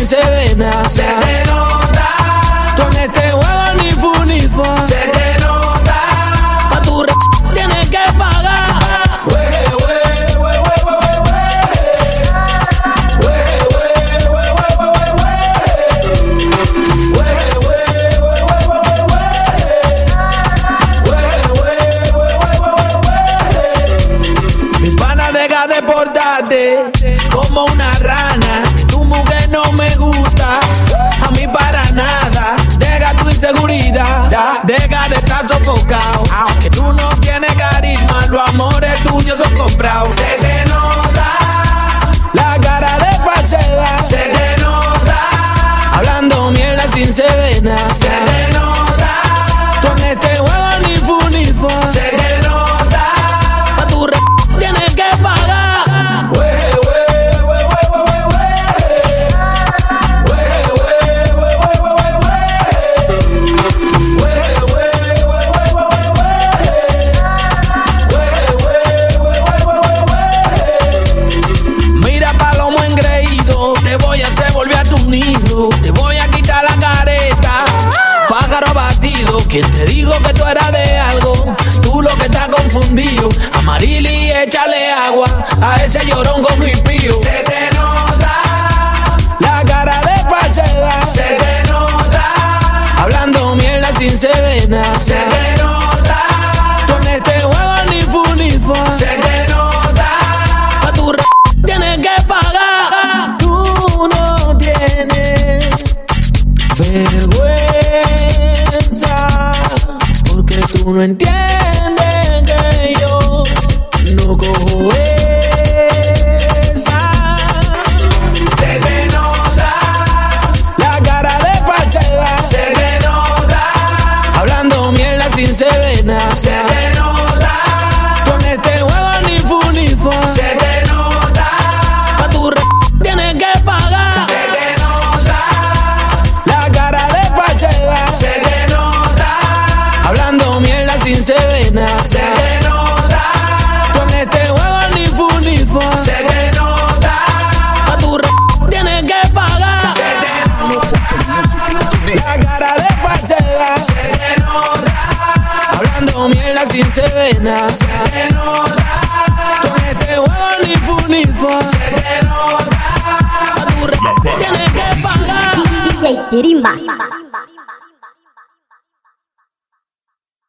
serena. Se te nota. Tú este juego ni fu. Se te nota. Pa' tu re tienes que pagar. Wey, Como una estar sofocado. Que tú no tienes carisma, los amores tuyos son comprados. Se te nota la cara de falsedad. Se te nota hablando mierda sin sedena. Se te pájaro abatido, quien te dijo que tú eras de algo, tú lo que estás confundido, amarili échale agua, a ese llorón con pío. Se te tú no entiendes que yo no cojo sin sedena. Se te nota con este juego ni fu ni fa. Se te nota pa' tu re tienes que pagar. Se te nota la cara de falsedad. Se te nota hablando mierda sin sedena. Se te nota con este juego ni fu ni fa. Se te nota pa' tu re tienes que pagar. DJ Tirimba.